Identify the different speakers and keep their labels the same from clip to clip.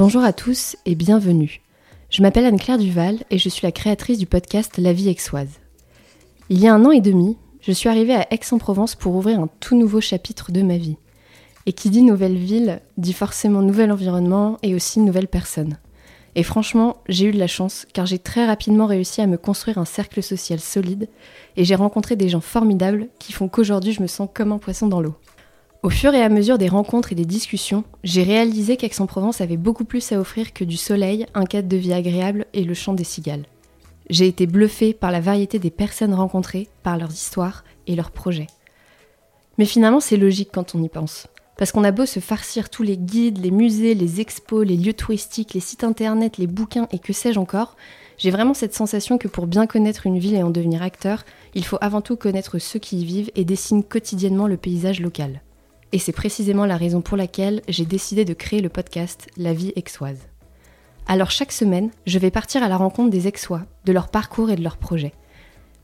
Speaker 1: Bonjour à tous et bienvenue. Je m'appelle Anne-Claire Duval et je suis la créatrice du podcast La vie aixoise. Il y a un an et demi, je suis arrivée à Aix-en-Provence pour ouvrir un tout nouveau chapitre de ma vie. Et qui dit nouvelle ville dit forcément nouvel environnement et aussi nouvelle personne. Et franchement, j'ai eu de la chance car j'ai très rapidement réussi à me construire un cercle social solide et j'ai rencontré des gens formidables qui font qu'aujourd'hui je me sens comme un poisson dans l'eau. Au fur et à mesure des rencontres et des discussions, j'ai réalisé qu'Aix-en-Provence avait beaucoup plus à offrir que du soleil, un cadre de vie agréable et le chant des cigales. J'ai été bluffée par la variété des personnes rencontrées, par leurs histoires et leurs projets. Mais finalement, c'est logique quand on y pense. Parce qu'on a beau se farcir tous les guides, les musées, les expos, les lieux touristiques, les sites internet, les bouquins et que sais-je encore, j'ai vraiment cette sensation que pour bien connaître une ville et en devenir acteur, il faut avant tout connaître ceux qui y vivent et dessinent quotidiennement le paysage local. Et c'est précisément la raison pour laquelle j'ai décidé de créer le podcast La vie aixoise. Alors chaque semaine, je vais partir à la rencontre des Aixois, de leur parcours et de leurs projets.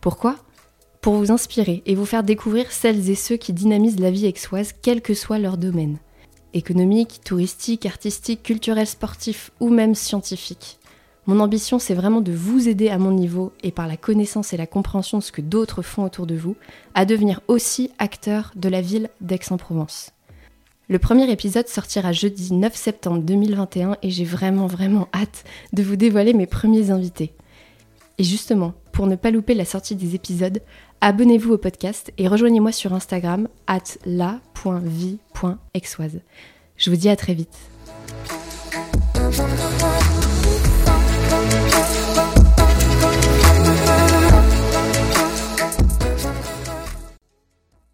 Speaker 1: Pourquoi? Pour vous inspirer et vous faire découvrir celles et ceux qui dynamisent la vie aixoise, quel que soit leur domaine. Économique, touristique, artistique, culturel, sportif ou même scientifique. Mon ambition, c'est vraiment de vous aider à mon niveau et par la connaissance et la compréhension de ce que d'autres font autour de vous, à devenir aussi acteur de la ville d'Aix-en-Provence. Le premier épisode sortira jeudi 9 septembre 2021 et j'ai vraiment vraiment hâte de vous dévoiler mes premiers invités. Et justement, pour ne pas louper la sortie des épisodes, abonnez-vous au podcast et rejoignez-moi sur Instagram at la.vie.exoise. Je vous dis à très vite.